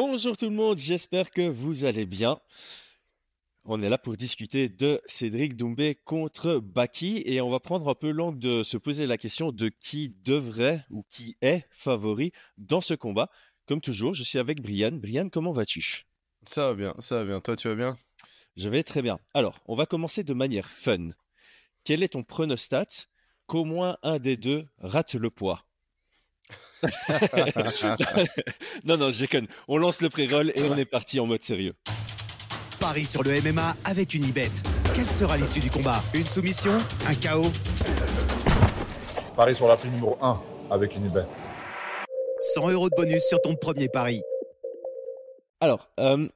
Bonjour tout le monde, j'espère que vous allez bien. On est là pour discuter de Cédric Doumbé contre Baki et on va prendre un peu l'angle de se poser la question de qui devrait ou qui est favori dans ce combat. Comme toujours, je suis avec Brian. Brian, comment vas-tu? Ça va bien, ça va bien. Toi, tu vas bien? Je vais très bien. Alors, on va commencer de manière fun. Quel est ton pronostat? Qu'au moins un des deux rate le poids non, non, je déconne. On lance le pré-roll et on est parti en mode sérieux. Paris sur le MMA avec une ibet. Quelle sera l'issue du combat? Une soumission? Un chaos Paris sur la prime numéro 1 avec une ibet. 100 euros de bonus sur ton premier pari. Alors, euh,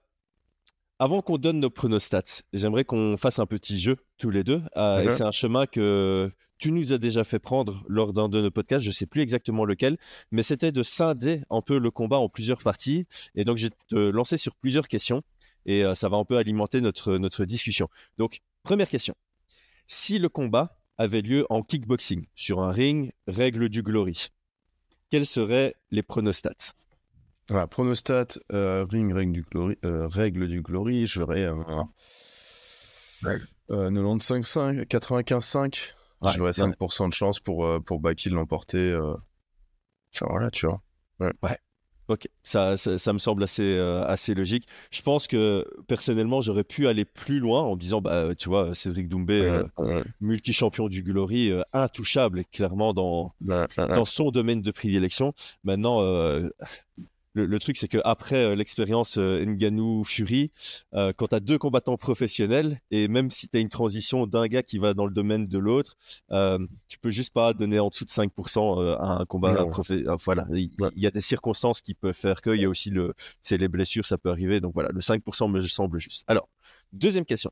avant qu'on donne nos pronostats, j'aimerais qu'on fasse un petit jeu tous les deux. Euh, et Mhm. c'est un chemin que tu nous as déjà fait prendre lors d'un de nos podcasts, je ne sais plus exactement lequel, mais c'était de scinder un peu le combat en plusieurs parties. Et donc, je vais te lancer sur plusieurs questions et euh, ça va un peu alimenter notre, notre discussion. Donc, première question. Si le combat avait lieu en kickboxing, sur un ring, règle du glory, quels seraient les pronostats? Voilà, pronostat, euh, ring, règle du glory, euh, règle du glory, je verrais euh, euh, 95-5, 95-5. Ouais, verrais 5% de chance pour, euh, pour Baki de l'emporter. euh. Enfin voilà, tu vois. Ok, ça, ça, ça me semble assez, euh, assez logique. Je pense que personnellement, j'aurais pu aller plus loin en me disant, bah, tu vois, Cédric Doumbé, euh, Ouais, multi-champion du Glory, euh, intouchable, clairement dans, ouais, ouais. dans son domaine de prédilection. Maintenant, le, le truc, c'est qu'après l'expérience euh, Ngannou Fury, euh, quand tu as deux combattants professionnels, et même si tu as une transition d'un gars qui va dans le domaine de l'autre, euh, tu peux juste pas donner en dessous de 5% euh, à un combat professionnel. Voilà, il Ouais. y a des circonstances qui peuvent faire que, il y a aussi le, les blessures, ça peut arriver. Donc voilà, le 5% me semble juste. Alors, deuxième question.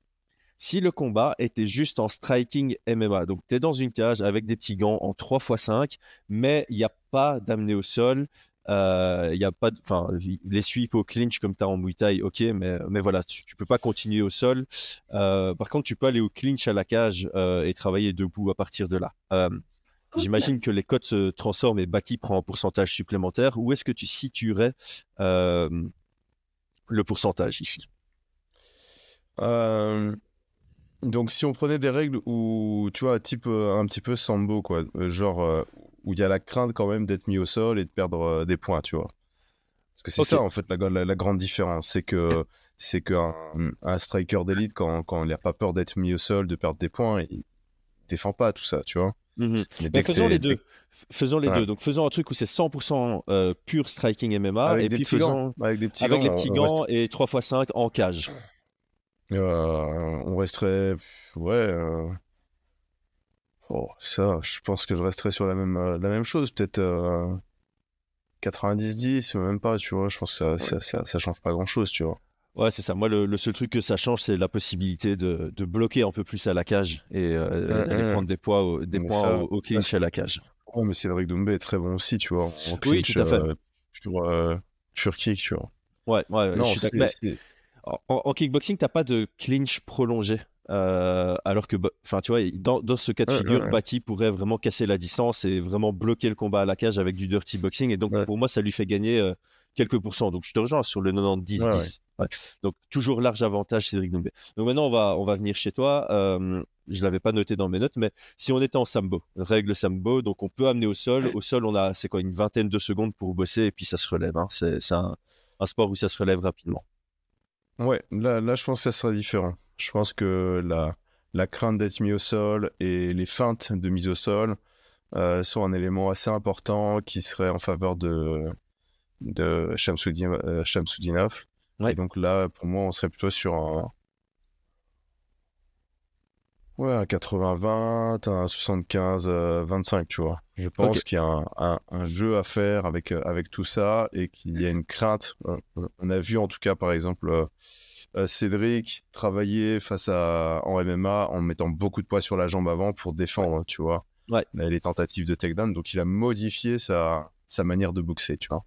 Si le combat était juste en striking MMA, donc tu es dans une cage avec des petits gants en 3x5, mais il n'y a pas d'amener au sol, euh, il y a pas, de- enfin, les sweeps au clinch comme tu as en Muay Thai, ok, mais, mais voilà, tu, tu peux pas continuer au sol. Euh, par contre, tu peux aller au clinch à la cage euh, et travailler debout à partir de là. Euh, J'imagine que les codes se transforment et Baki prend un pourcentage supplémentaire. Où est-ce que tu situerais euh, le pourcentage ici? Euh, donc si on prenait des règles où, tu vois, type euh, un petit peu sambo, quoi, euh, genre euh, où il y a la crainte quand même d'être mis au sol et de perdre euh, des points, tu vois. Parce que c'est ça en fait la, la- la grande différence, c'est que c'est qu'un un striker d'élite quand, quand il n'a pas peur d'être mis au sol, de perdre des points, il défend pas tout ça, tu vois. Mais Mais dès que faisons les deux. Faisons les Ouais. deux. Donc faisons un truc où c'est 100% euh, pur striking MMA avec et des puis faisons gants, avec des petits avec gants, les petits gants et 3x5 en cage. Euh, on resterait. Ouais. euh, Oh, ça, je pense que je resterais sur la même, euh, la même chose. Peut-être euh, 90-10, même pas, tu vois. Je pense que ça, ça, ça, ça change pas grand-chose, tu vois. Ouais, c'est ça. Moi, le, le seul truc que ça change, c'est la possibilité de, de bloquer un peu plus à la cage et euh, Ouais, ouais. prendre des, poids au- des points ça- au, au clinch à la cage. Oh, mais Cédric Doumbé est très bon aussi, tu vois. En Oui, clinch, tout à fait. euh, sur, euh, sur kick, tu vois. Ouais, ouais, non, je suis en, en kickboxing, t'as pas de clinch prolongé. Euh, alors que, bah, enfin, tu vois, dans, dans ce cas de figure, ouais, ouais. Baki pourrait vraiment casser la distance et vraiment bloquer le combat à la cage avec du dirty boxing. Et donc, pour moi, ça lui fait gagner euh, quelques pourcents. Donc, je te rejoins sur le 90-10. Ouais, ouais. Ouais. Donc, toujours large avantage, Cédric Doumbé. Donc, maintenant, on va, on va venir chez toi. Euh, je l'avais pas noté dans mes notes, mais si on était en sambo, règle sambo, donc on peut amener au sol. Au sol, on a, c'est quoi, une vingtaine de secondes pour bosser et puis ça se relève. hein. C'est un, un sport où ça se relève rapidement. Ouais, là, là, je pense que ça serait différent. Je pense que la, la crainte d'être mis au sol et les feintes de mise au sol euh, sont un élément assez important qui serait en faveur de, de Shamsuddin, euh. Ouais. Et donc là, pour moi, on serait plutôt sur un, ouais, un 80-20, un 75-25, tu vois. Je pense qu'il y a un, un- un jeu à faire avec, euh, avec tout ça et qu'il y a une crainte. On, a vu en tout cas, par exemple, euh, euh, Cédric travailler face à en MMA en mettant beaucoup de poids sur la jambe avant pour défendre, tu vois. Ouais. Les tentatives de takedown, donc il a modifié sa, sa manière de boxer, tu vois.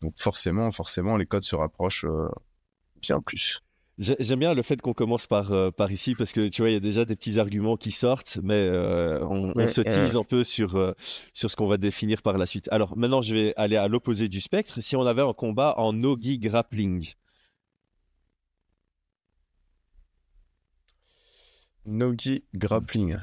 Donc forcément, forcément, les codes se rapprochent euh, bien plus. J'aime bien le fait qu'on commence par, euh, par ici parce que tu vois, il y a déjà des petits arguments qui sortent, mais euh, on, se tease un peu sur, euh, sur ce qu'on va définir par la suite. Alors maintenant, je vais aller à l'opposé du spectre. Si on avait un combat en Nogi Grappling. Nogi Grappling.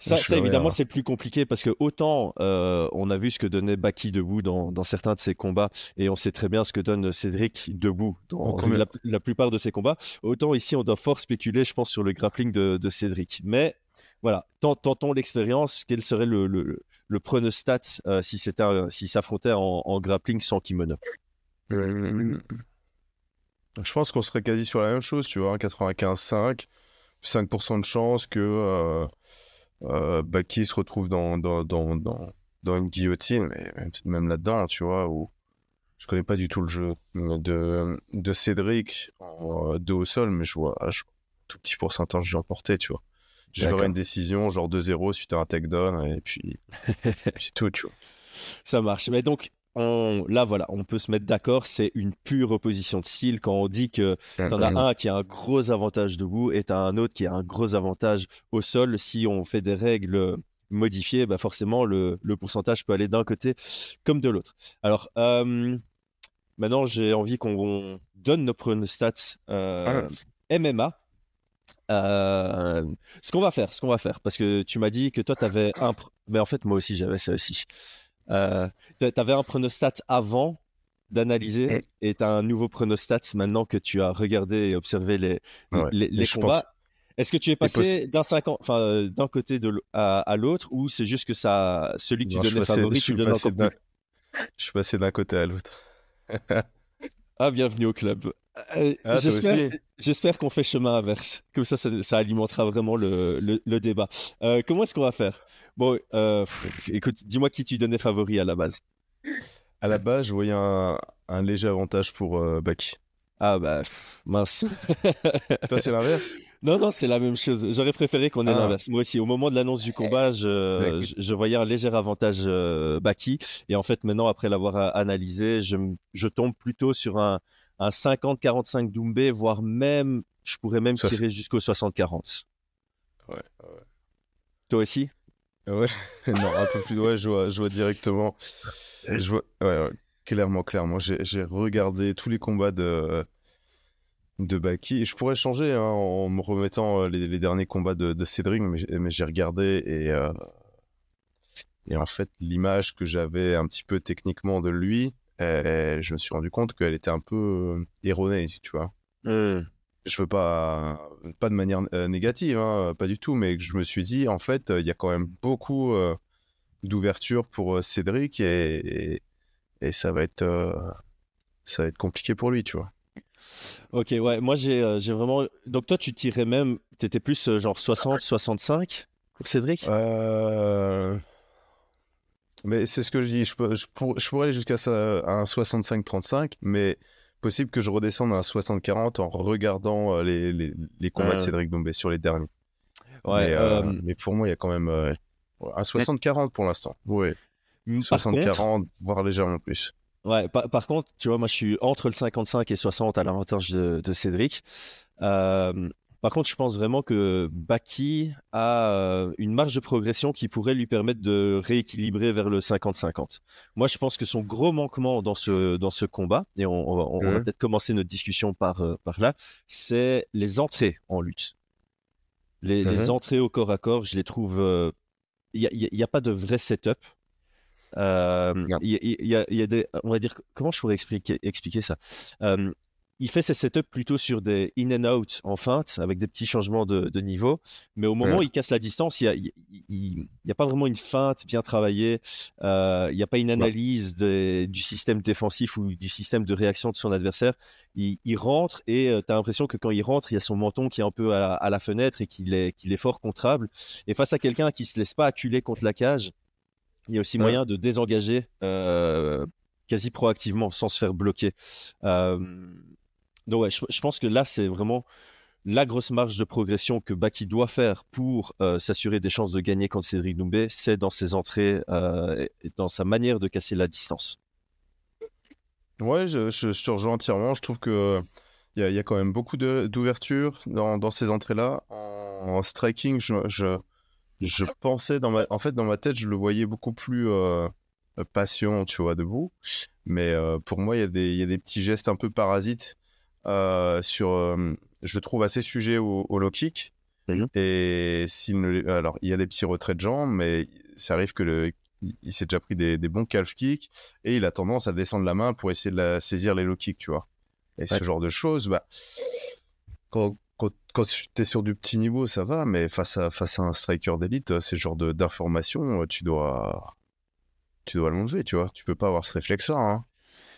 Ça, évidemment, c'est plus compliqué parce que autant euh, on a vu ce que donnait Baki debout dans, certains de ses combats et on sait très bien ce que donne Cédric debout dans la, plupart de ses combats, autant ici on doit fort spéculer, je pense, sur le grappling de, Cédric. Mais voilà, tentons l'expérience. Quel serait le, le, le pronostat euh, si c'était si s'affrontait en, grappling sans kimono? Je pense qu'on serait quasi sur la même chose, tu vois, 95-5, 5% de chance que euh, euh, Baki se retrouve dans, dans, dans, dans, une guillotine, mais même, là-dedans, tu vois, où je connais pas du tout le jeu de, de Cédric en deux au sol, mais je vois, un tout petit pourcentage j'ai emporté, tu vois. J'aurais une décision, genre 2-0 suite à un takedown, et puis, c'est tout, tu vois. Ça marche. Mais donc, là, voilà, on peut se mettre d'accord, c'est une pure opposition de style quand on dit que tu en as un qui a un gros avantage debout et tu as un autre qui a un gros avantage au sol. Si on fait des règles modifiées, bah forcément, le, pourcentage peut aller d'un côté comme de l'autre. Alors, euh, maintenant, j'ai envie qu'on donne nos pronostats euh, MMA. Euh, ce qu'on va faire, ce qu'on va faire, parce que tu m'as dit que toi, tu avais un... Mais en fait, moi aussi, j'avais ça aussi. Euh, tu avais un pronostat avant d'analyser et tu as un nouveau pronostat maintenant que tu as regardé et observé les, les, combats. Est-ce que tu es passé d'un enfin d'un côté de à, l'autre ou c'est juste que ça, celui que tu donnais favori, tu le donnes encore Je suis passé d'un côté à l'autre. ah, bienvenue au club. Euh, ah, j'espère qu'on fait chemin inverse. Comme ça, ça, alimentera vraiment le, le, débat. Euh, comment est-ce qu'on va faire? Bon, euh, écoute, dis-moi qui tu donnais favori à la base. À la base, je voyais un, léger avantage pour euh, Baki. Ah bah, mince. Toi, c'est l'inverse? Non, non, c'est la même chose. J'aurais préféré qu'on ait ah. l'inverse. Moi aussi, au moment de l'annonce du combat, je, je, voyais un léger avantage euh, Baki. Et en fait, maintenant, après l'avoir analysé, je, je, tombe plutôt sur un, un 50-45 Doumbé, voire même, je pourrais même tirer jusqu'au 60-40. Ouais, ouais. Toi aussi? Ouais, non, un peu plus loin, je vois, je vois directement. Je vois, ouais, clairement, clairement. J'ai regardé tous les combats de, de Baki. Je pourrais changer hein, en me remettant euh, les, derniers combats de, de Cédric, mais, mais j'ai regardé et, euh, et en fait, l'image que j'avais un petit peu techniquement de lui, je me suis rendu compte qu'elle était un peu euh, erronée, tu vois. Mmh je veux pas, pas de manière euh, négative, hein, pas du tout, mais je me suis dit, en fait, il y a quand même beaucoup euh, d'ouverture pour euh, Cédric et, et, ça, va être, ça va être compliqué pour lui, tu vois. Ok, ouais, moi j'ai vraiment. Donc toi, tu tirais même, tu étais plus genre 60, 65 pour Cédric? Mais c'est ce que je dis, je, je, je pourrais aller jusqu'à un 65-35, mais possible que je redescende à un 60-40 en regardant euh, les, les, les, combats de Cédric Dombé sur les derniers. Ouais, mais, euh, euh, mais, pour moi, il y a quand même un 60-40 pour l'instant. Oui. 60-40, voire légèrement plus. Ouais, par, par, contre, tu vois, moi je suis entre le 55 et 60 à l'avantage de, de, Cédric. Euh, par contre, je pense vraiment que Baki a euh, une marge de progression qui pourrait lui permettre de rééquilibrer vers le 50-50. Moi, je pense que son gros manquement dans ce, dans ce combat, et on, va, peut-être commencer notre discussion par, euh, par là, c'est les entrées en lutte. Les, les, entrées au corps à corps, je les trouve. Euh, il n'y a, a, pas de vrai setup. Il y, a, des. On va dire. Comment je pourrais expliquer, expliquer ça? Il fait ses setups plutôt sur des in and out en feinte avec des petits changements de, niveau. Mais au moment où il casse la distance, il n'y a, pas vraiment une feinte bien travaillée. Euh, il n'y a pas une analyse du système défensif ou du système de réaction de son adversaire. Il, rentre et euh, tu as l'impression que quand il rentre, il y a son menton qui est un peu à, la fenêtre et qu'il est, qu'il est fort contrable. Et face à quelqu'un qui ne se laisse pas acculer contre la cage, il y a aussi moyen de désengager euh, quasi proactivement sans se faire bloquer. Donc ouais, je, pense que là, c'est vraiment la grosse marge de progression que Baki doit faire pour euh, s'assurer des chances de gagner contre Cédric Doumbé, c'est dans ses entrées euh, et dans sa manière de casser la distance. Ouais, je, te rejoins entièrement. Je trouve que Il y, a, quand même beaucoup d'ouverture dans, ces entrées-là. En, striking, je, pensais, en fait, dans ma tête, je le voyais beaucoup plus euh, patient, tu vois, debout. Mais euh, pour moi, il y, a des, petits gestes un peu parasites sur, euh, je trouve assez sujet au, au low kick. Mhm. Et s'il ne, alors, il y a des petits retraits de jambes, mais ça arrive que le, il, s'est déjà pris des, des bons calf kicks et il a tendance à descendre la main pour essayer de la, saisir les low kicks, tu vois. Et ce genre de choses, bah, quand, quand, quand tu es sur du petit niveau, ça va, mais face à, face à un striker d'élite, ces genres d'informations, tu dois, tu dois l'enlever, tu vois. Tu peux pas avoir ce réflexe-là. Hein.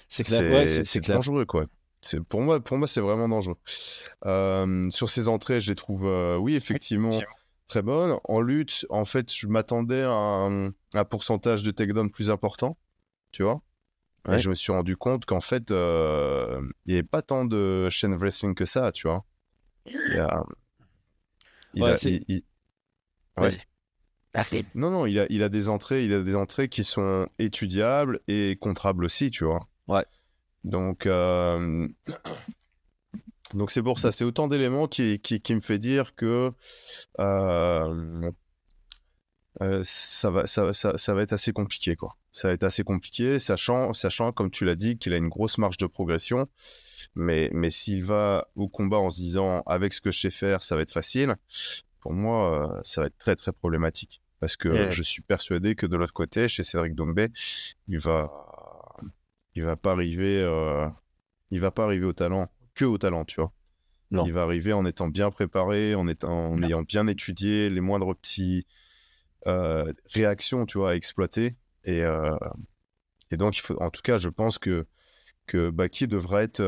C'est. Ouais, dangereux, quoi. C'est pour moi, pour moi, c'est vraiment dangereux. Euh, sur ces entrées, je les trouve, euh, oui, effectivement, très bonnes. En lutte, en fait, je m'attendais à un, un pourcentage de takedown plus important, tu vois? Et je me suis rendu compte qu'en fait, euh, il n'y avait pas tant de chain wrestling que ça, tu vois? Il a, il Ouais, a- c'est- il- il- ouais. Vas-y. Arrête. Non, non, il a, il a des entrées, il a des entrées qui sont étudiables et contrables aussi, tu vois? Ouais. Donc, euh, donc c'est pour ça, c'est autant d'éléments qui, qui, qui me fait dire que euh, euh, ça va, ça, ça, ça va être assez compliqué, quoi. Ça va être assez compliqué, sachant, sachant, comme tu l'as dit, qu'il a une grosse marge de progression. Mais, mais s'il va au combat en se disant, avec ce que je sais faire, ça va être facile, pour moi, ça va être très, très problématique. Parce que Ouais. je suis persuadé que de l'autre côté, chez Cédric Doumbé, il va, il va pas arriver, euh, il va pas arriver au talent, que au talent, tu vois. Non. Il va arriver en étant bien préparé, en, étant, en Non. ayant bien étudié les moindres petits euh, réactions, tu vois, à exploiter. Et, euh, et donc, il faut, en tout cas, je pense que que Baki devra être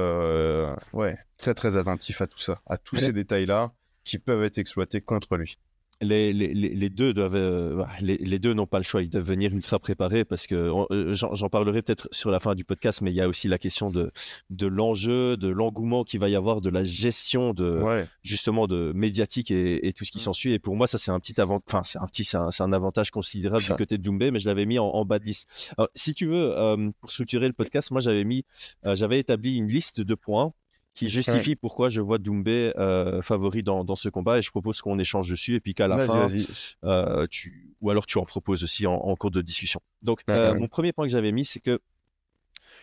ouais, très très attentif à tout ça, à tous Ouais. ces détails-là qui peuvent être exploités contre lui. Les, les, les les deux doivent, euh, les, les deux n'ont pas le choix. Ils doivent venir ultra préparés parce que euh, j'en parlerai peut-être sur la fin du podcast, mais il y a aussi la question de, de l'enjeu, de l'engouement qu'il va y avoir, de la gestion de Ouais, justement de médiatique et, et tout ce qui Mm. s'ensuit. Et pour moi, ça c'est un petit enfin c'est un petit, c'est un, avantage considérable Ça- du côté de Doumbé, mais je l'avais mis en, en bas de liste. Alors, si tu veux, euh, pour structurer le podcast, moi j'avais mis, euh, j'avais établi une liste de points qui justifie pourquoi je vois Doumbé euh, favori dans, dans ce combat et je propose qu'on échange dessus et puis qu'à la fin, euh, tu... ou alors tu en proposes aussi en, en cours de discussion. Donc, Ouais, euh, ouais. mon premier point que j'avais mis, c'est que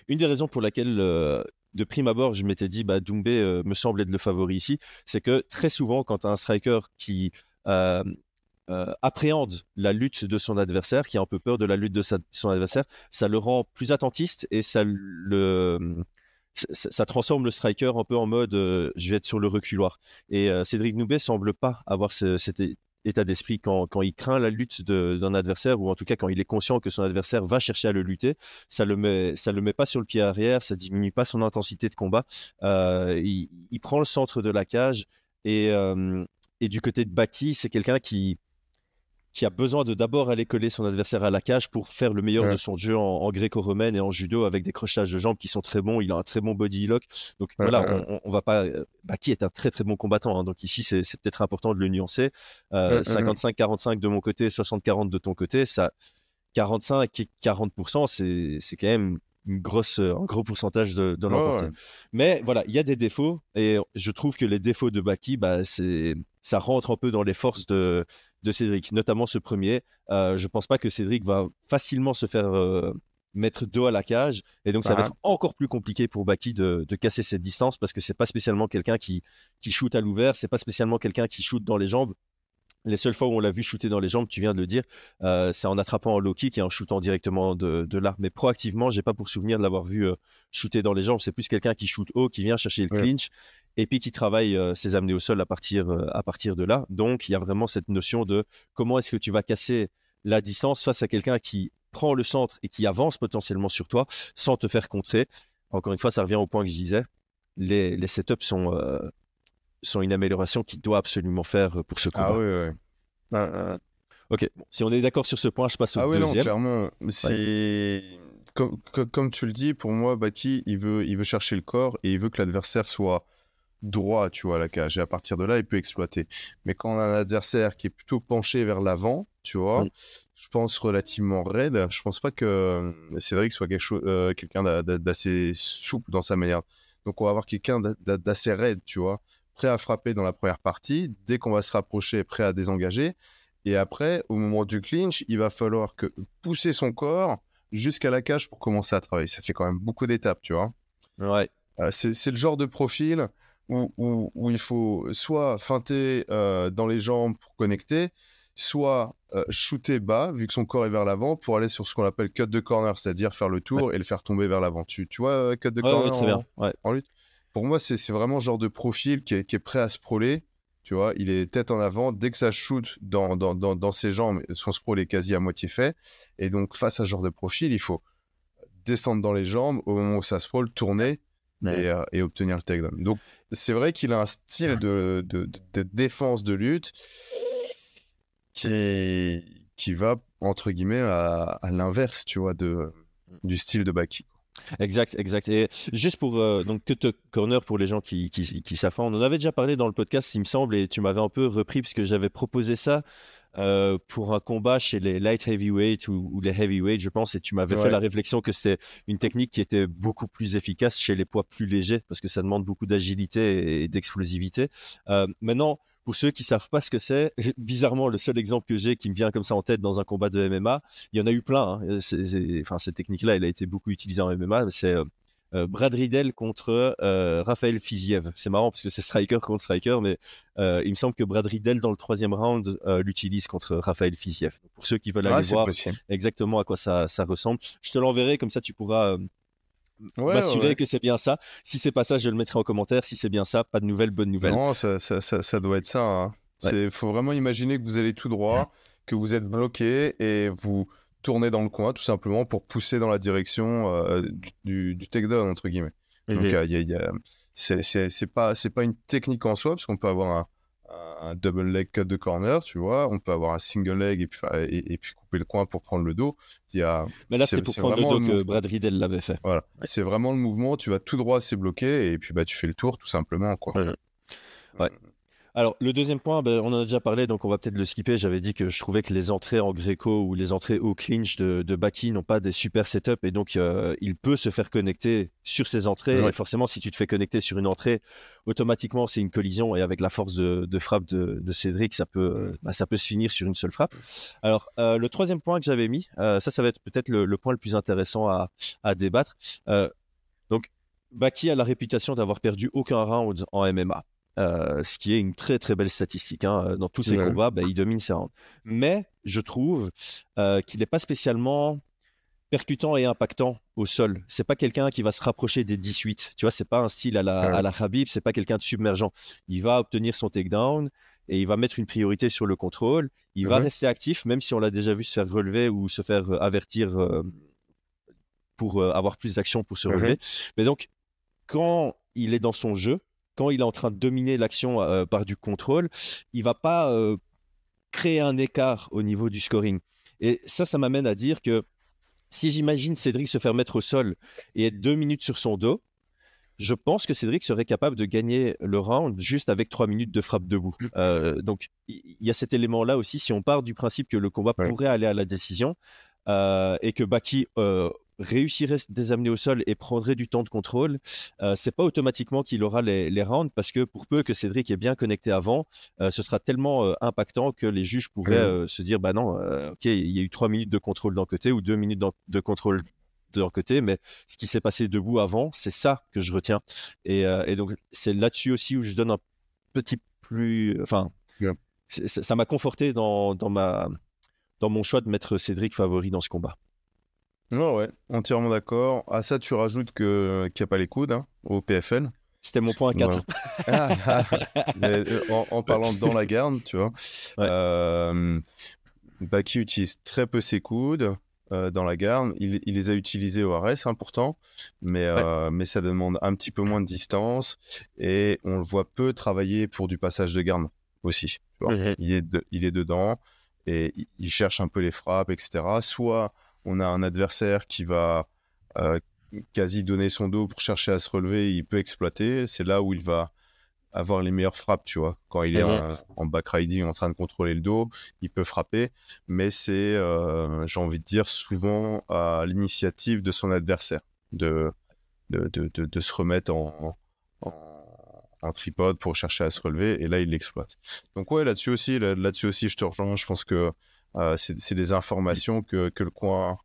une des raisons pour laquelle, euh, de prime abord, je m'étais dit, bah, Doumbé euh, me semble être le favori ici, c'est que très souvent, quand as un striker qui euh, euh, appréhende la lutte de son adversaire, qui a un peu peur de la lutte de sa- son adversaire, ça le rend plus attentiste et ça le ça, transforme le striker un peu en mode euh, je vais être sur le reculoir. Et euh, Cédric Noubet semble pas avoir ce- cet état d'esprit quand, quand il craint la lutte d'un adversaire ou en tout cas quand il est conscient que son adversaire va chercher à le lutter, ça le met, ça le met pas sur le pied arrière, ça diminue pas son intensité de combat. Euh, il, il prend le centre de la cage et, et du côté de Baki, c'est quelqu'un qui qui a besoin de d'abord aller coller son adversaire à la cage pour faire le meilleur Ouais. de son jeu en, en gréco-romaine et en judo avec des crochetages de jambes qui sont très bons. Il a un très bon body lock. Donc Ouais, voilà, ouais, on, on- va pas. euh, Baki est un très très bon combattant. hein. donc ici, c'est peut-être important de le nuancer. Euh, Ouais, ouais, 55-45 de mon côté, 60-40 de ton côté. Ça, 45 et 40%, c'est c'est quand même une grosse, un gros pourcentage de, de l'emporter. Mais voilà, il y a des défauts et je trouve que les défauts de Baki, bah, c'est, ça rentre un peu dans les forces de, de Cédric, notamment ce premier. Euh, je pense pas que Cédric va facilement se faire euh, mettre dos à la cage et donc ça va Ah. être encore plus compliqué pour Baki de, de casser cette distance parce que c'est pas spécialement quelqu'un qui, qui shoot à l'ouvert, c'est pas spécialement quelqu'un qui shoot dans les jambes. Les seules fois où on l'a vu shooter dans les jambes, tu viens de le dire, euh, c'est en attrapant en low kick et en shootant directement de, de. Mais proactivement, j'ai pas pour souvenir de l'avoir vu euh, shooter dans les jambes. C'est plus quelqu'un qui shoot haut, qui vient chercher le Ouais. clinch et puis qui travaille euh, ses amenés au sol à partir, euh, à partir de là. Donc, il y a vraiment cette notion de comment est-ce que tu vas casser la distance face à quelqu'un qui prend le centre et qui avance potentiellement sur toi sans te faire contrer. Encore une fois, ça revient au point que je disais. Les, les setups sont, euh, sont une amélioration qu'il doit absolument faire pour ce combat. Ah ouais, ouais. Ah, ah. Ok, bon, si on est d'accord sur ce point, je passe au Ah ouais, non, clairement. C'est comme, co- comme tu le dis, pour moi, Baki, il veut, il veut chercher le corps et il veut que l'adversaire soit droit, tu vois, à la cage. Et à partir de là, il peut exploiter. Mais quand on a un adversaire qui est plutôt penché vers l'avant, tu vois, Oui. je pense relativement raide. Je pense pas que euh, Cédric soit quelque chose, euh, quelqu'un d'a- d'a- d'assez souple dans sa manière Donc on va avoir quelqu'un d'assez raide, tu vois, prêt à frapper dans la première partie. Dès qu'on va se rapprocher, prêt à désengager. Et après, au moment du clinch, il va falloir que pousser son corps jusqu'à la cage pour commencer à travailler. Ça fait quand même beaucoup d'étapes, tu vois. Ouais. Euh, c'est le genre de profil où, où, il faut soit feinter euh, dans les jambes pour connecter, soit euh, shooter bas, vu que son corps est vers l'avant, pour aller sur ce qu'on appelle cut de corner, c'est-à-dire faire le tour et le faire tomber vers l'avant. Tu, tu vois, cut de corner très bien. en, lutte? Pour moi, c'est vraiment le genre de profil qui est, qui est prêt à se proler. Tu vois, il est tête en avant. Dès que ça shoot dans, dans, dans, dans ses jambes, son sprawl est quasi à moitié fait. Et donc, face à ce genre de profil, il faut descendre dans les jambes au moment où ça sprawl, tourner euh, et, obtenir le takedown. Donc, c'est vrai qu'il a un style de, de, défense de lutte qui, qui va, entre guillemets, à, l'inverse, tu vois, de, du style de Baki. Exact, exact. Et juste pour euh, donc cut corner pour les gens qui, qui, qui on en avait déjà parlé dans le podcast, il me semble, et tu m'avais un peu repris puisque j'avais proposé ça euh, pour un combat chez les light heavyweight ou, les heavyweight, je pense, et tu m'avais fait la réflexion que c'est une technique qui était beaucoup plus efficace chez les poids plus légers parce que ça demande beaucoup d'agilité et d'explosivité. Euh, maintenant, pour ceux qui savent pas ce que c'est, bizarrement, le seul exemple que j'ai qui me vient comme ça en tête dans un combat de MMA, il y en a eu plein. Hein. enfin, cette technique-là, elle a été beaucoup utilisée en MMA. C'est euh, euh, Brad Riddell contre euh, Raphaël Fiziev. C'est marrant parce que c'est striker contre striker, mais euh, il me semble que Brad Riddell dans le troisième round l'utilise contre Raphaël Fiziev. pour ceux qui veulent aller voir exactement à quoi ça, ressemble, je te l'enverrai comme ça tu pourras m'assurer que c'est bien ça. Si c'est pas ça, je le mettrai en commentaire. Si c'est bien ça, pas de nouvelles, bonne nouvelle. Non, ça, ça, doit être ça. Il hein. faut vraiment imaginer que vous allez tout droit, que vous êtes bloqué et vous tourner dans le coin tout simplement pour pousser dans la direction euh, du, du, takedown entre guillemets. Donc c'est pas c'est pas une technique en soi parce qu'on peut avoir un, un, double leg cut de corner, tu vois, on peut avoir un single leg et puis et, puis couper le coin pour prendre le dos. Il y a Mais là c'était pour prendre le dos que Brad Riddell l'avait fait. Voilà, c'est vraiment le mouvement, tu vas tout droit, c'est bloqué et puis bah tu fais le tour tout simplement quoi. ouais. Alors, le deuxième point, ben, on en a déjà parlé, donc on va peut-être le skipper. J'avais dit que je trouvais que les entrées en Greco ou les entrées au clinch de, de Baki n'ont pas des super setups et donc euh, il peut se faire connecter sur ces entrées. Et forcément, si tu te fais connecter sur une entrée, automatiquement, c'est une collision et avec la force de, frappe de, Cédric, ça peut, euh, bah, ça peut se finir sur une seule frappe. Alors, euh, le troisième point que j'avais mis, ça, ça va être peut-être le, point le plus intéressant à, à débattre. donc, Baki a la réputation d'avoir perdu aucun round en MMA. Euh, ce qui est une très très belle statistique. Hein. Dans tous ses combats, bah, il domine ses rounds. Mais je trouve euh, qu'il n'est pas spécialement percutant et impactant au sol. C'est pas quelqu'un qui va se rapprocher des 18. Tu vois, c'est pas un style à la, à la Habib, c'est pas quelqu'un de submergent. Il va obtenir son takedown et il va mettre une priorité sur le contrôle. Il va rester actif, même si on l'a déjà vu se faire relever ou se faire euh, avertir pour avoir plus d'action pour se relever. Mais donc, quand il est dans son jeu, quand il est en train de dominer l'action euh, par du contrôle, il va pas euh, créer un écart au niveau du scoring. Et ça, ça m'amène à dire que si j'imagine Cédric se faire mettre au sol et être deux minutes sur son dos, je pense que Cédric serait capable de gagner le round juste avec trois minutes de frappe debout. Euh, donc il y a cet élément-là aussi. Si on part du principe que le combat pourrait aller à la décision et que Baki réussirait à désamener au sol et prendrait du temps de contrôle, euh, c'est pas automatiquement qu'il aura les, les, rounds parce que pour peu que Cédric est bien connecté avant, euh, ce sera tellement euh, impactant que les juges pourraient euh, se dire bah non, ok, il y a eu trois minutes de contrôle d'un côté ou deux minutes de contrôle de leur côté, mais ce qui s'est passé debout avant, c'est ça que je retiens. Et, et donc c'est là-dessus aussi où je donne un petit plus, enfin, ça m'a conforté dans, dans ma dans mon choix de mettre Cédric favori dans ce combat. Ouais, ouais, entièrement d'accord. À ça, tu rajoutes que, qu'il n'y a pas les coudes hein, au PFL. C'était mon point 4. Euh, en, parlant dans la garde, tu vois. Euh, Baki utilise très peu ses coudes euh, dans la garde. Il, il, les a utilisés au RS, hein, pourtant, mais, euh, mais ça demande un petit peu moins de distance et on le voit peu travailler pour du passage de garde aussi. Tu vois. Mhm. il, est il est dedans et il cherche un peu les frappes, etc. Soit on a un adversaire qui va euh, quasi donner son dos pour chercher à se relever, il peut exploiter. C'est là où il va avoir les meilleures frappes, tu vois. Quand il est mhm. en, back riding, en train de contrôler le dos, il peut frapper, mais c'est, euh, j'ai envie de dire, souvent à l'initiative de son adversaire de, de, de, de, de se remettre en, en, en, tripode pour chercher à se relever. Et là, il l'exploite. Donc, ouais, là-dessus aussi, là, là-dessus aussi, je te rejoins. Je pense que euh, c'est des informations que, que le coin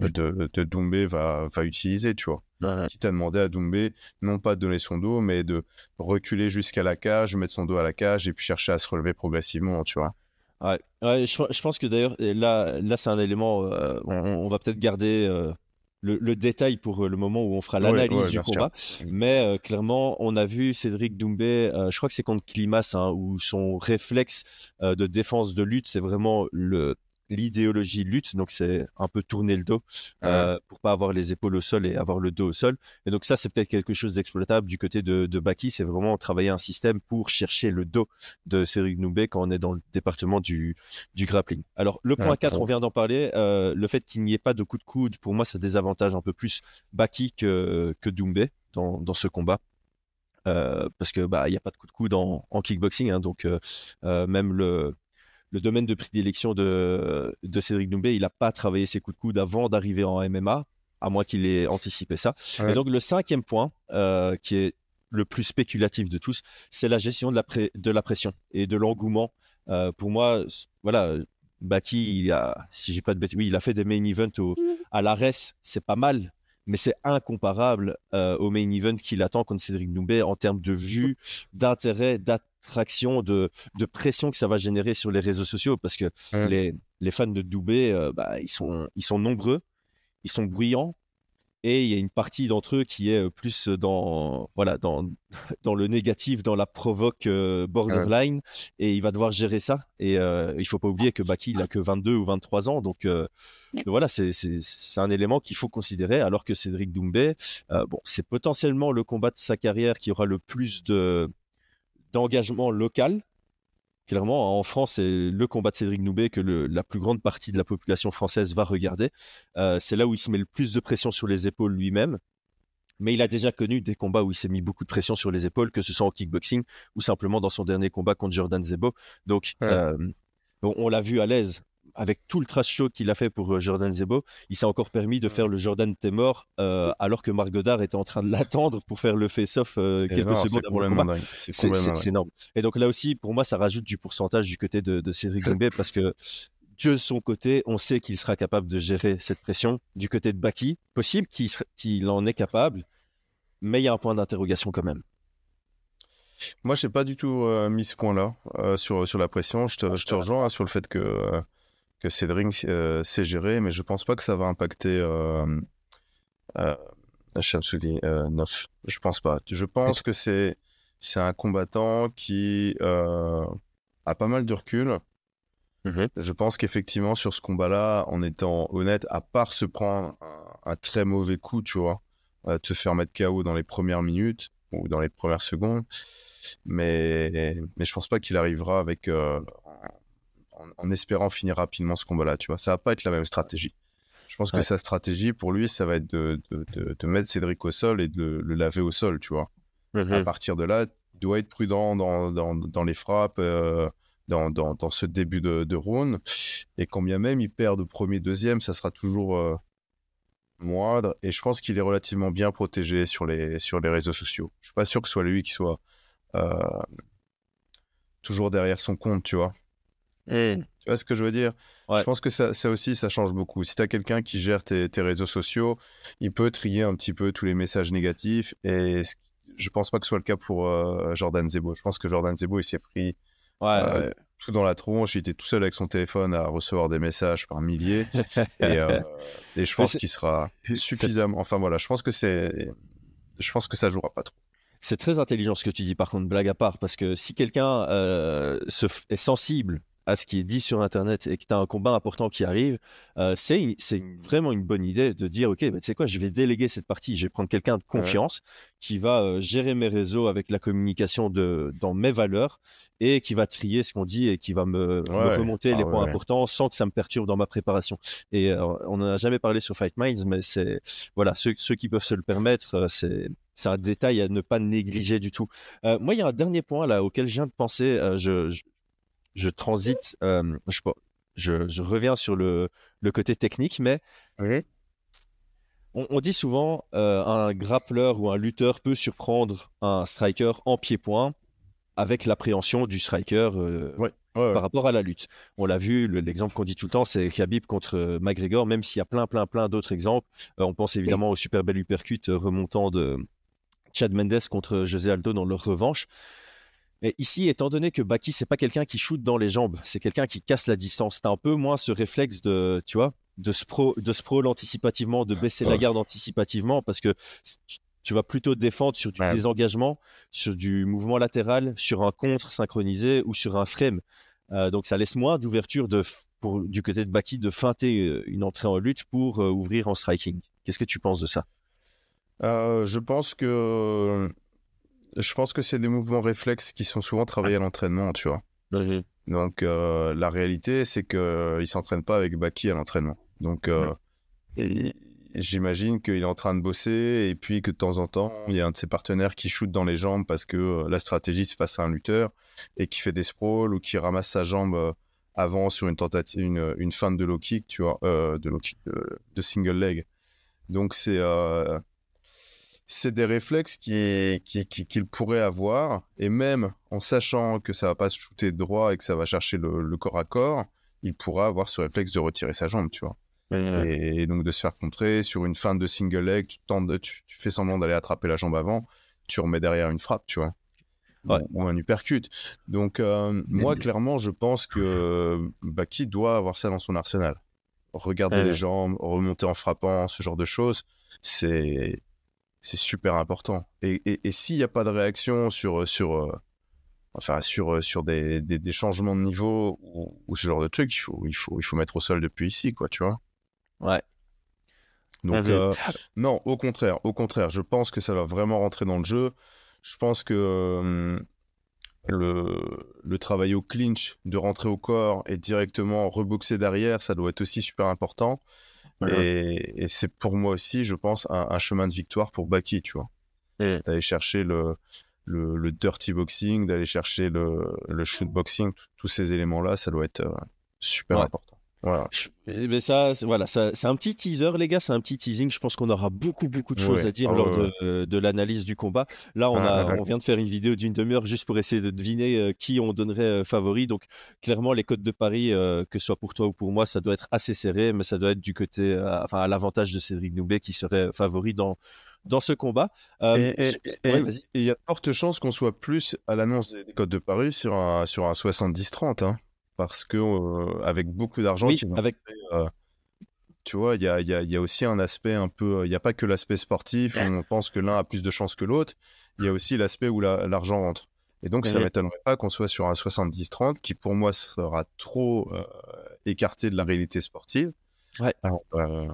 euh, de, de Doumbé va, va utiliser, tu vois. Ouais. Qui t'a demandé à Doumbé, non pas de donner son dos, mais de reculer jusqu'à la cage, mettre son dos à la cage et puis chercher à se relever progressivement, tu vois. Ouais, ouais je, je pense que d'ailleurs, là, là c'est un élément, euh, on, on va peut-être garder euh, le, le détail pour euh, le moment où on fera l'analyse ouais, du sûr. combat. Mais euh, clairement, on a vu Cédric Doumbé, euh, je crois que c'est contre Klimas, hein, où son réflexe euh, de défense de lutte, c'est vraiment le l'idéologie lutte, donc c'est un peu tourner le dos euh, pour pas avoir les épaules au sol et avoir le dos au sol. Et donc ça, c'est peut-être quelque chose d'exploitable du côté de, de Baki, c'est vraiment travailler un système pour chercher le dos de Cédric Doumbé quand on est dans le département du, du grappling. Alors le point Ouais, 4, ouais. on vient d'en parler, euh, le fait qu'il n'y ait pas de coup de coude, pour moi, ça désavantage un peu plus Baki que, que Doumbé dans, dans ce combat. Euh, parce que bah il n'y a pas de coup de coude en, en kickboxing, hein, donc euh, euh, même le, le domaine de prédilection de, de Cédric Doumbé, il n'a pas travaillé ses coups de coude avant d'arriver en MMA, à moins qu'il ait anticipé ça. Ouais. Et donc le cinquième point, euh, qui est le plus spéculatif de tous, c'est la gestion de la, pré- de la pression et de l'engouement. Euh, pour moi, voilà, Baki, il a, si j'ai pas de bêtises, oui, il a fait des main events au, à l'ARES, c'est pas mal, mais c'est incomparable euh, au main event qu'il attend contre Cédric Doumbé en termes de vue, d'intérêt, d'attraction, de, de pression que ça va générer sur les réseaux sociaux, parce que Ouais. les, les fans de Doumbé, euh, bah, ils, sont, ils sont nombreux, ils sont bruyants, et il y a une partie d'entre eux qui est euh, plus dans, voilà, dans, dans le négatif, dans la provoque euh, borderline, et il va devoir gérer ça. Et euh, il faut pas oublier que Baki, il a que 22 ou 23 ans, donc euh, voilà, c'est- c'est c'est un élément qu'il faut considérer, alors que Cédric Doumbé, euh, bon, c'est potentiellement le combat de sa carrière qui aura le plus de d'engagement local. Clairement, en France, c'est le combat de Cédric Doumbé que le- la plus grande partie de la population française va regarder. Euh, c'est là où il se met le plus de pression sur les épaules lui-même. Mais il a déjà connu des combats où il s'est mis beaucoup de pression sur les épaules, que ce soit en kickboxing ou simplement dans son dernier combat contre Jordan Zebo. Donc, Ouais. euh, on, on l'a vu à l'aise avec tout le trash show qu'il a fait pour euh, Jordan Zebo. Il s'est encore permis de faire le Jordan t'es mort euh, alors que Marc Godard était en train de l'attendre pour faire le face-off euh, quelques énorme, secondes avant le combat. C'est énorme. Et donc là aussi, pour moi, ça rajoute du pourcentage du côté de, de Cédric Doumbé parce que de son côté, on sait qu'il sera capable de gérer cette pression. Du côté de Baki, possible qu'il en est capable, mais il y a un point d'interrogation quand même. Moi, je n'ai pas du tout euh, mis ce point-là euh, sur, sur la pression. Je te, je te rejoins hein, sur le fait que, euh, que Cédric euh, sait gérer, mais je pense pas que ça va impacter euh, euh, Shamsudi euh, 9. Je pense pas. Je pense que c'est c'est un combattant qui euh, a pas mal de recul. Mhm. Je pense qu'effectivement, sur ce combat-là, en étant honnête, à part se prendre un, un très mauvais coup, tu vois, euh, te faire mettre KO dans les premières minutes ou dans les premières secondes, mais, mais je pense pas qu'il arrivera avec euh, en, en espérant finir rapidement ce combat-là, tu vois. Ça va pas être la même stratégie. Je pense Ouais. que sa stratégie, pour lui, ça va être de, de, de, de mettre Cédric au sol et de le, le laver au sol, tu vois. À partir de là, il doit être prudent dans, dans, dans les frappes, euh, dans, ce début de, round. Et quand bien même il perd de premier, deuxième, ça sera toujours euh, moindre. Et je pense qu'il est relativement bien protégé sur les, sur les réseaux sociaux. Je suis pas sûr que ce soit lui qui soit euh, toujours derrière son compte, tu vois. Tu vois ce que je veux dire? Ouais. Je pense que ça, ça aussi, ça change beaucoup. Si tu as quelqu'un qui gère tes, tes réseaux sociaux, il peut trier un petit peu tous les messages négatifs. Et je pense pas que ce soit le cas pour euh, Jordan Zebo. Je pense que Jordan Zebo, il s'est pris Ouais, Euh, ouais. tout dans la tronche. Il était tout seul avec son téléphone à recevoir des messages par milliers. et, euh, et je pense qu'il sera suffisamment. Enfin voilà, je pense que c'est. Je pense que ça jouera pas trop. C'est très intelligent ce que tu dis, par contre, blague à part, parce que si quelqu'un est sensible à ce qui est dit sur Internet et que tu as un combat important qui arrive, euh, c'est une- vraiment une bonne idée de dire, OK, bah, tu sais quoi, je vais déléguer cette partie, je vais prendre quelqu'un de confiance qui va euh, gérer mes réseaux avec la communication de, dans mes valeurs et qui va trier ce qu'on dit et qui va me, remonter Ah les ouais, points importants sans que ça me perturbe dans ma préparation. Et euh, on n'en a jamais parlé sur Fight Minds, mais c'est voilà, ceux, ceux qui peuvent se le permettre, c'est c'est un détail à ne pas négliger du tout. Euh, moi, il y a un dernier point là auquel je viens de penser. euh, je, je, je transite, euh, je, je, je reviens sur le, le côté technique, mais on, on dit souvent euh, un grappleur ou un lutteur peut surprendre un striker en pied-point avec l'appréhension du striker euh, Ouais, ouais, ouais. par rapport à la lutte. On l'a vu, le- l'exemple qu'on dit tout le temps, c'est Khabib contre McGregor, même s'il y a plein, plein, plein d'autres exemples. Euh, on pense évidemment au super bel uppercut remontant de Chad Mendes contre José Aldo dans leur revanche. Ici, étant donné que Baki, c'est pas quelqu'un qui shoot dans les jambes, c'est quelqu'un qui casse la distance. T'as un peu moins ce réflexe de, tu vois, de spro, de sprawl anticipativement, de baisser la garde anticipativement, parce que tu- vas plutôt défendre sur du Ouais. désengagement, sur du mouvement latéral, sur un contre synchronisé ou sur un frame. Euh, donc ça laisse moins d'ouverture de, f- pour, du côté de Baki de feinter euh, une entrée en lutte pour euh, ouvrir en striking. Qu'est-ce que tu penses de ça? Euh, je pense que je pense que c'est des mouvements réflexes qui sont souvent travaillés à l'entraînement, tu vois. Donc euh, la réalité, c'est que il s'entraîne pas avec Baki à l'entraînement. Donc euh, j'imagine qu'il est en train de bosser et puis que de temps en temps, il y a un de ses partenaires qui shoot dans les jambes parce que euh, la stratégie c'est face à un lutteur et qui fait des sprawls ou qui ramasse sa jambe euh, avant sur une tentative, une, une feinte de low kick, tu vois, euh, de low kick, de, de single leg. Donc c'est euh, c'est des réflexes qui, qui, qui- qu'il pourrait avoir, et même en sachant que ça va pas se shooter droit et que ça va chercher le, le corps à corps, il pourra avoir ce réflexe de retirer sa jambe, tu vois. Et, et donc de se faire contrer sur une fin de single leg, tu, tentes de- tu, tu fais semblant d'aller attraper la jambe avant, tu remets derrière une frappe, tu vois. Ouais. Ou, ou un uppercut. Donc euh, moi, clairement, je pense que Baki doit avoir ça dans son arsenal? Regarder les jambes, remonter en frappant, ce genre de choses, c'est c'est super important. Et, et, et s'il n'y a pas de réaction sur, sur, euh, enfin, sur, euh, sur des, des, des changements de niveau ou, ou ce genre de truc, il faut, il, faut, il faut mettre au sol depuis ici, quoi, tu vois. Ouais. Donc, euh, non, au contraire, au contraire, je pense que ça va vraiment rentrer dans le jeu. Je pense que euh, le, le travail au clinch, de rentrer au corps et directement reboxer derrière, ça doit être aussi super important. Et, et c'est pour moi aussi, je pense, un, un chemin de victoire pour Baki, tu vois. D'aller chercher le, le, le dirty boxing, d'aller chercher le, le shoot boxing, tous ces éléments-là, ça doit être euh, super Ouais. important. Voilà. Eh ben ça, voilà, ça, c'est un petit teaser, les gars, c'est un petit teasing. Je pense qu'on aura beaucoup, beaucoup de choses Ouais. à dire Ah lors ouais, de, de l'analyse du combat. Là, on, Ah, a, ouais. on vient de faire une vidéo d'une demi-heure juste pour essayer de deviner euh, qui on donnerait euh, favori. Donc, clairement, les codes de Paris, euh, que ce soit pour toi ou pour moi, ça doit être assez serré, mais ça doit être du côté, euh, enfin, à l'avantage de Cédric Noubé qui serait favori dans, dans ce combat. Euh, Et- il y a de fortes chances qu'on soit plus à l'annonce des, des codes de Paris sur un, sur un 70-30, hein, parce que avec beaucoup d'argent, Oui, avec, tu vois, il y a, il y a- il y a aussi un aspect un peu, il n'y a pas que l'aspect sportif, on pense que l'un a plus de chances que l'autre, il y a aussi l'aspect où la- l'argent rentre. Et donc, ça Ouais. m'étonnerait pas qu'on soit sur un 70-30, qui pour moi sera trop euh, écarté de la réalité sportive. Ouais. Alors, euh,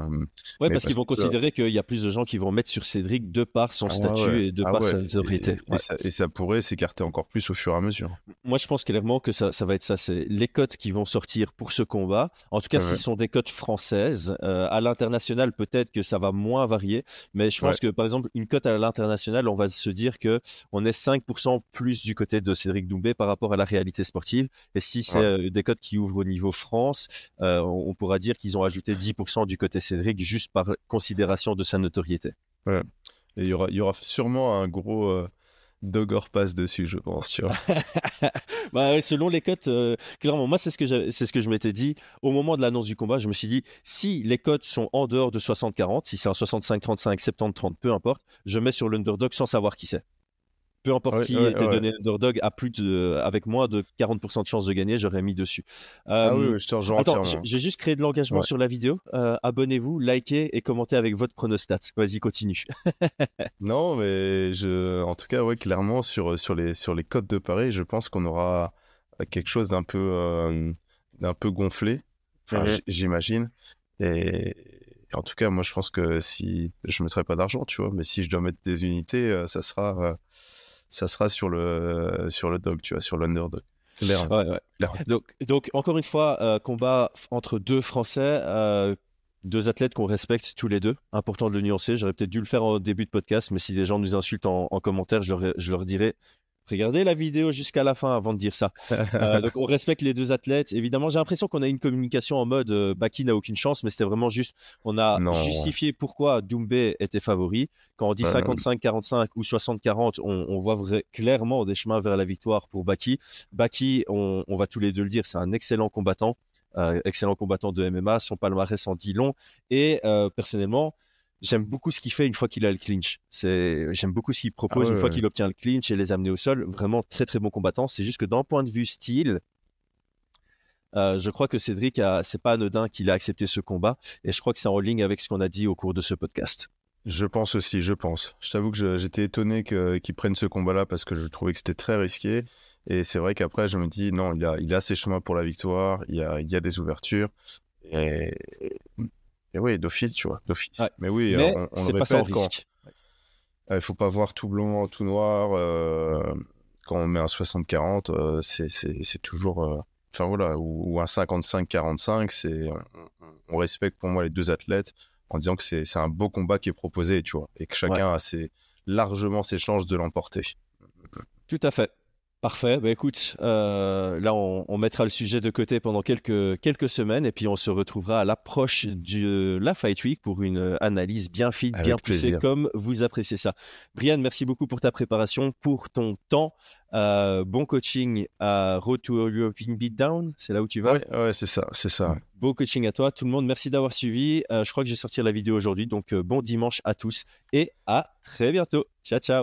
Ouais, parce qu'ils vont que- considérer qu'il y a plus de gens qui vont mettre sur Cédric de par son ah statut ouais. et de Ah par ouais. sa notoriété. Et, ça, et ça pourrait s'écarter encore plus au fur et à mesure. Moi, je pense clairement que ça, ça va être ça. C'est les cotes qui vont sortir pour ce combat. En tout cas, ce sont des cotes françaises. Euh, à l'international, peut-être que ça va moins varier. Mais je pense que, par exemple, une cote à l'international, on va se dire que on est 5% plus du côté de Cédric Doumbé par rapport à la réalité sportive. Et si c'est euh, des cotes qui ouvrent au niveau France, euh, on, on pourra dire qu'ils ont ajouté 10% du côté Cédric juste par considération de sa notoriété. Et il y aura, il y aura sûrement un gros euh, dogger pass dessus, je pense, tu vois. Bah ouais, selon les cotes, euh, clairement, moi c'est ce que c'est ce que je m'étais dit au moment de l'annonce du combat. Je me suis dit, si les cotes sont en dehors de 60-40, si c'est un 65-35, 70-30, peu importe, je mets sur l'underdog sans savoir qui c'est. Peu importe Ouais, qui ouais, était ouais. donné l'underdog, à plus de, avec moins de 40% de chances de gagner, j'aurais mis dessus. ah Euh, oui, oui, je te rejoins Attends, j'ai juste créé de l'engagement sur la vidéo. Euh, Abonnez-vous, likez et commentez avec votre pronostat. Vas-y, continue. Non, mais je, en tout cas, ouais, clairement, sur, sur, les, sur les codes de Paris, je pense qu'on aura quelque chose d'un peu, euh, d'un peu gonflé, enfin, Mhm. j'imagine. Et, en tout cas, moi, je pense que si je ne mettrai pas d'argent, tu vois, mais si je dois mettre des unités, euh, ça sera, ça sera sur le, sur le dog, tu vois, sur l'underdog. Ouais, ouais. Donc, donc, encore une fois, euh, combat entre deux Français, euh, deux athlètes qu'on respecte tous les deux. Important de le nuancer. J'aurais peut-être dû le faire au début de podcast, mais si les gens nous insultent en, en commentaire, je leur, je leur dirai Regardez la vidéo jusqu'à la fin avant de dire ça. Euh, donc on respecte les deux athlètes. Évidemment, j'ai l'impression qu'on a une communication en mode euh, Baki n'a aucune chance, mais c'était vraiment juste, on a Non. justifié pourquoi Doumbé était favori. Quand on dit Euh, 55-45 ou 60-40, on, on voit vrai- clairement des chemins vers la victoire pour Baki. Baki, on, on va tous les deux le dire, c'est un excellent combattant, euh, excellent combattant de MMA. Son palmarès en dit long. Et euh, personnellement, j'aime beaucoup ce qu'il fait une fois qu'il a le clinch. C'est, j'aime beaucoup ce qu'il propose Ah ouais, une fois ouais. qu'il obtient le clinch et les amener au sol. Vraiment très très bon combattant. C'est juste que d'un point de vue style, euh, je crois que Cédric, a, c'est pas anodin qu'il a accepté ce combat. Et je crois que c'est en ligne avec ce qu'on a dit au cours de ce podcast. Je pense aussi, je pense. Je t'avoue que je- j'étais étonné que- qu'ils prennent ce combat-là parce que je trouvais que c'était très risqué. Et c'est vrai qu'après, je me dis, non, il a, il a ses chemins pour la victoire, il y a, il y a des ouvertures. Et, et oui, d'office, tu vois, d'office. Ouais. Mais oui, Mais on, on le pas répète, quand, il ne faut pas voir tout blanc, tout noir. euh, quand on met un 60-40, euh, c'est- toujours. euh, Enfin voilà, ou, ou un 55-45, c'est on, respecte pour moi les deux athlètes en disant que c'est c'est un beau combat qui est proposé, tu vois, et que chacun a ses, largement ses chances de l'emporter. Tout à fait. Parfait. Bah, écoute, euh, là, on, on mettra le sujet de côté pendant quelques, quelques semaines et puis on se retrouvera à l'approche de la Fight Week pour une euh, analyse bien fine, Avec bien poussée, plaisir. comme vous appréciez ça. Brian, merci beaucoup pour ta préparation, pour ton temps. Euh, bon coaching à Road to European Beatdown. C'est là où tu vas? Ouais, ouais, c'est ça, c'est ça. Bon coaching à toi. Tout le monde, merci d'avoir suivi. Euh, je crois que j'ai sorti la vidéo aujourd'hui. Donc, euh, bon dimanche à tous et à très bientôt. Ciao, ciao.